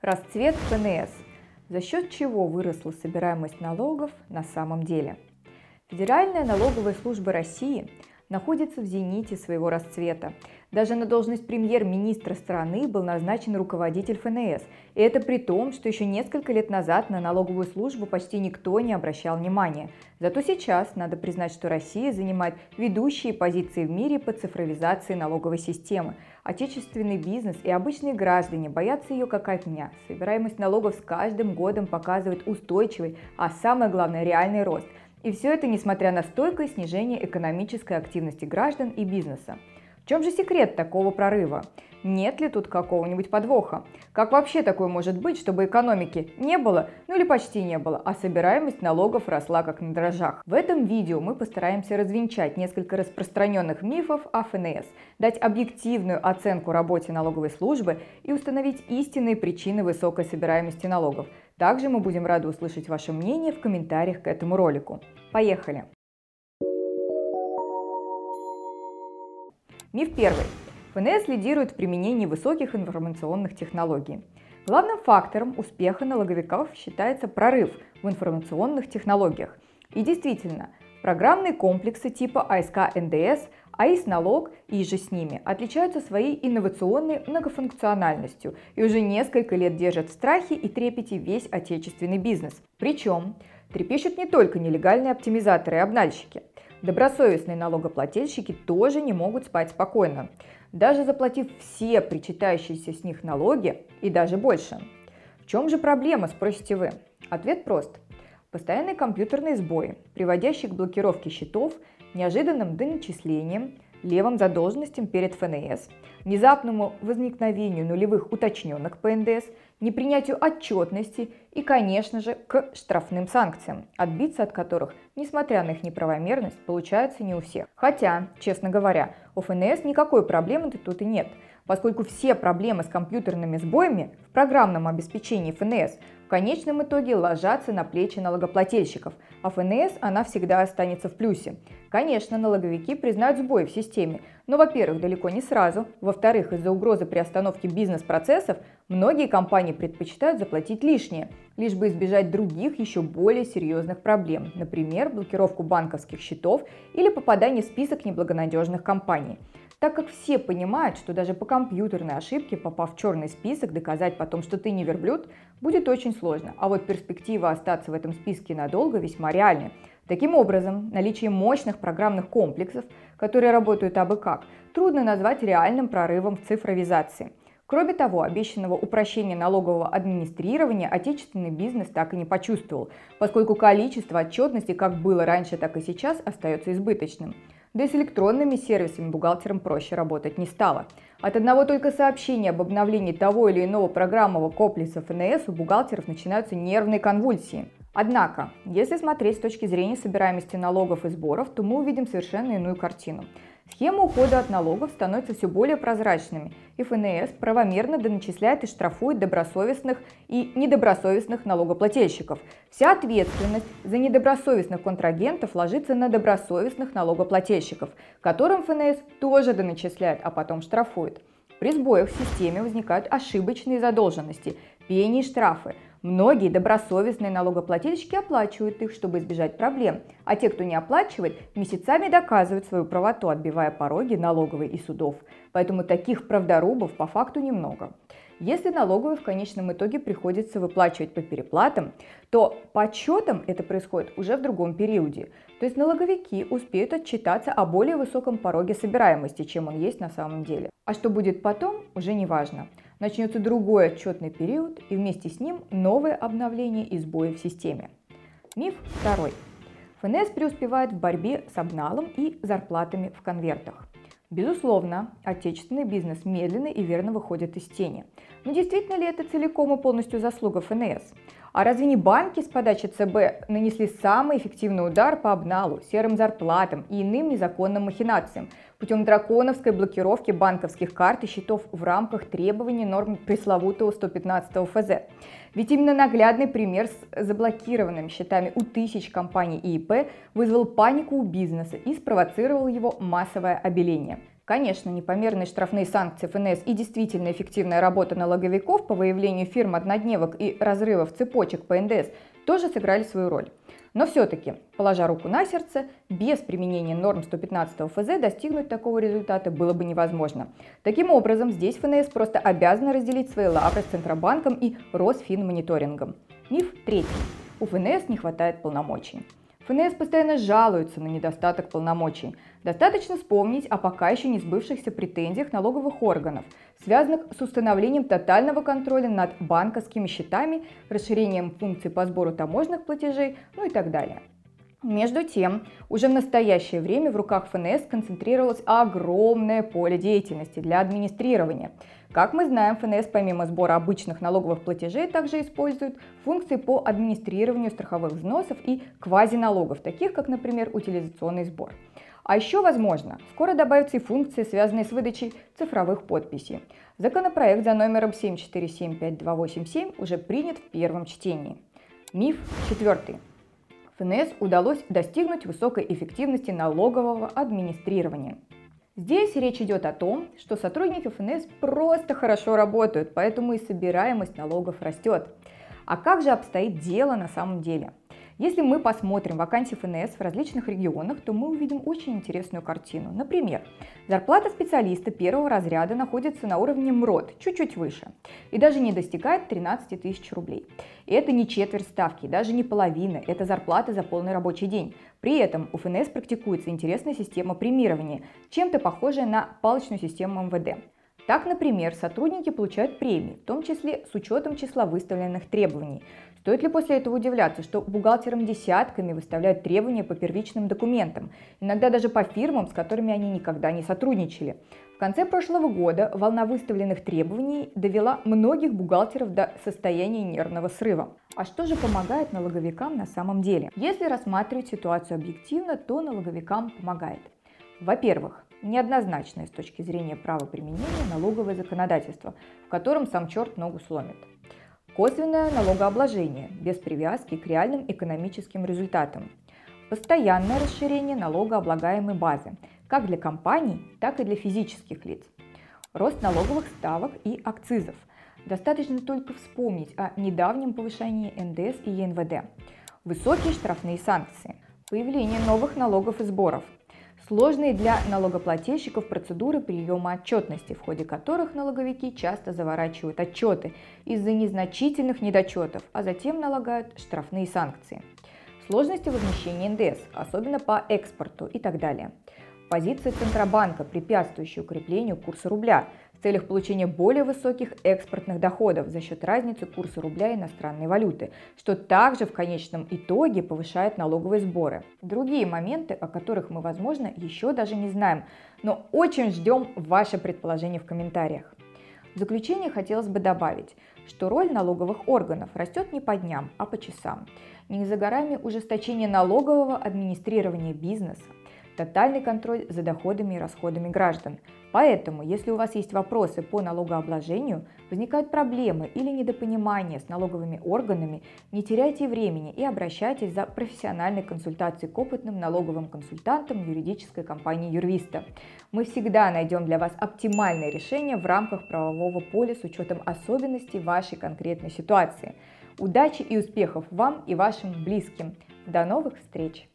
Расцвет ФНС. За счет чего выросла собираемость налогов на самом деле? Федеральная налоговая служба России находится в зените своего расцвета. Даже на должность премьер-министра страны был назначен руководитель ФНС. И это при том, что еще несколько лет назад на налоговую службу почти никто не обращал внимания. Зато сейчас надо признать, что Россия занимает ведущие позиции в мире по цифровизации налоговой системы. Отечественный бизнес и обычные граждане боятся ее как огня. Собираемость налогов с каждым годом показывает устойчивый, а самое главное реальный рост – и все это несмотря на стойкое снижение экономической активности граждан и бизнеса. В чем же секрет такого прорыва? Нет ли тут какого-нибудь подвоха? Как вообще такое может быть, чтобы экономики не было, ну или почти не было, а собираемость налогов росла как на дрожжах? В этом видео мы постараемся развенчать несколько распространенных мифов о ФНС, дать объективную оценку работе налоговой службы и установить истинные причины высокой собираемости налогов. Также мы будем рады услышать ваше мнение в комментариях к этому ролику. Поехали! Миф первый. ФНС лидирует в применении высоких информационных технологий. Главным фактором успеха налоговиков считается прорыв в информационных технологиях. И действительно, программные комплексы типа АСК НДС, АИС налог и же с ними отличаются своей инновационной многофункциональностью и уже несколько лет держат в страхе и трепете весь отечественный бизнес. Причем трепещут не только нелегальные оптимизаторы и обнальщики. Добросовестные налогоплательщики тоже не могут спать спокойно даже заплатив все причитающиеся с них налоги и даже больше. В чем же проблема, спросите вы? Ответ прост. Постоянные компьютерные сбои, приводящие к блокировке счетов, неожиданным доначислениям, левым задолженностям перед ФНС, внезапному возникновению нулевых уточненных по НДС, непринятию отчетности и, конечно же, к штрафным санкциям, отбиться от которых, несмотря на их неправомерность, получается не у всех. Хотя, честно говоря, у ФНС никакой проблемы-то тут и нет, поскольку все проблемы с компьютерными сбоями в программном обеспечении ФНС в конечном итоге ложатся на плечи налогоплательщиков, а ФНС она всегда останется в плюсе. Конечно, налоговики признают сбои в системе, но, во-первых, далеко не сразу, во-вторых, из-за угрозы приостановки бизнес-процессов многие компании предпочитают заплатить лишнее, лишь бы избежать других еще более серьезных проблем, например, блокировку банковских счетов или попадание в список неблагонадежных компаний так как все понимают, что даже по компьютерной ошибке, попав в черный список, доказать потом, что ты не верблюд, будет очень сложно. А вот перспектива остаться в этом списке надолго весьма реальна. Таким образом, наличие мощных программных комплексов, которые работают абы как, трудно назвать реальным прорывом в цифровизации. Кроме того, обещанного упрощения налогового администрирования отечественный бизнес так и не почувствовал, поскольку количество отчетности как было раньше, так и сейчас остается избыточным. Да и с электронными сервисами бухгалтерам проще работать не стало. От одного только сообщения об обновлении того или иного программного комплекса ФНС у бухгалтеров начинаются нервные конвульсии. Однако, если смотреть с точки зрения собираемости налогов и сборов, то мы увидим совершенно иную картину. Схемы ухода от налогов становятся все более прозрачными, и ФНС правомерно доначисляет и штрафует добросовестных и недобросовестных налогоплательщиков. Вся ответственность за недобросовестных контрагентов ложится на добросовестных налогоплательщиков, которым ФНС тоже доначисляет, а потом штрафует. При сбоях в системе возникают ошибочные задолженности, пени и штрафы – Многие добросовестные налогоплательщики оплачивают их, чтобы избежать проблем, а те, кто не оплачивает, месяцами доказывают свою правоту, отбивая пороги налоговой и судов. Поэтому таких правдорубов по факту немного. Если налоговой в конечном итоге приходится выплачивать по переплатам, то по отчетам это происходит уже в другом периоде. То есть налоговики успеют отчитаться о более высоком пороге собираемости, чем он есть на самом деле. А что будет потом, уже не важно. Начнется другой отчетный период и вместе с ним новое обновление и сбои в системе. Миф второй. ФНС преуспевает в борьбе с обналом и зарплатами в конвертах. Безусловно, отечественный бизнес медленно и верно выходит из тени. Но действительно ли это целиком и полностью заслуга ФНС? А разве не банки с подачи ЦБ нанесли самый эффективный удар по обналу, серым зарплатам и иным незаконным махинациям путем драконовской блокировки банковских карт и счетов в рамках требований норм пресловутого 115 ФЗ? Ведь именно наглядный пример с заблокированными счетами у тысяч компаний и ИП вызвал панику у бизнеса и спровоцировал его массовое обеление. Конечно, непомерные штрафные санкции ФНС и действительно эффективная работа налоговиков по выявлению фирм однодневок и разрывов цепочек по НДС тоже сыграли свою роль. Но все-таки, положа руку на сердце, без применения норм 115 ФЗ достигнуть такого результата было бы невозможно. Таким образом, здесь ФНС просто обязана разделить свои лавры с Центробанком и Росфинмониторингом. Миф третий. У ФНС не хватает полномочий. ФНС постоянно жалуются на недостаток полномочий. Достаточно вспомнить о пока еще не сбывшихся претензиях налоговых органов, связанных с установлением тотального контроля над банковскими счетами, расширением функций по сбору таможенных платежей, ну и так далее. Между тем, уже в настоящее время в руках ФНС концентрировалось огромное поле деятельности для администрирования. Как мы знаем, ФНС помимо сбора обычных налоговых платежей также использует функции по администрированию страховых взносов и квазиналогов, таких как, например, утилизационный сбор. А еще, возможно, скоро добавятся и функции, связанные с выдачей цифровых подписей. Законопроект за номером 7475287 уже принят в первом чтении. Миф четвертый. ФНС удалось достигнуть высокой эффективности налогового администрирования. Здесь речь идет о том, что сотрудники ФНС просто хорошо работают, поэтому и собираемость налогов растет. А как же обстоит дело на самом деле? Если мы посмотрим вакансии ФНС в различных регионах, то мы увидим очень интересную картину. Например, зарплата специалиста первого разряда находится на уровне МРОД, чуть-чуть выше, и даже не достигает 13 тысяч рублей. И это не четверть ставки, даже не половина, это зарплата за полный рабочий день. При этом у ФНС практикуется интересная система премирования, чем-то похожая на палочную систему МВД. Так, например, сотрудники получают премии, в том числе с учетом числа выставленных требований. Стоит ли после этого удивляться, что бухгалтерам десятками выставляют требования по первичным документам, иногда даже по фирмам, с которыми они никогда не сотрудничали? В конце прошлого года волна выставленных требований довела многих бухгалтеров до состояния нервного срыва. А что же помогает налоговикам на самом деле? Если рассматривать ситуацию объективно, то налоговикам помогает. Во-первых, неоднозначное с точки зрения права применения налоговое законодательство, в котором сам черт ногу сломит. Косвенное налогообложение без привязки к реальным экономическим результатам. Постоянное расширение налогооблагаемой базы как для компаний, так и для физических лиц. Рост налоговых ставок и акцизов. Достаточно только вспомнить о недавнем повышении НДС и ЕНВД. Высокие штрафные санкции. Появление новых налогов и сборов – Сложные для налогоплательщиков процедуры приема отчетности, в ходе которых налоговики часто заворачивают отчеты из-за незначительных недочетов, а затем налагают штрафные санкции. Сложности возмещения НДС, особенно по экспорту и так далее. Позиция Центробанка, препятствующая укреплению курса рубля, целях получения более высоких экспортных доходов за счет разницы курса рубля и иностранной валюты, что также в конечном итоге повышает налоговые сборы. Другие моменты, о которых мы, возможно, еще даже не знаем, но очень ждем ваше предположение в комментариях. В заключение хотелось бы добавить, что роль налоговых органов растет не по дням, а по часам. Не за горами ужесточение налогового администрирования бизнеса, тотальный контроль за доходами и расходами граждан. Поэтому, если у вас есть вопросы по налогообложению, возникают проблемы или недопонимания с налоговыми органами, не теряйте времени и обращайтесь за профессиональной консультацией к опытным налоговым консультантам юридической компании Юрвиста. Мы всегда найдем для вас оптимальное решение в рамках правового поля с учетом особенностей вашей конкретной ситуации. Удачи и успехов вам и вашим близким. До новых встреч!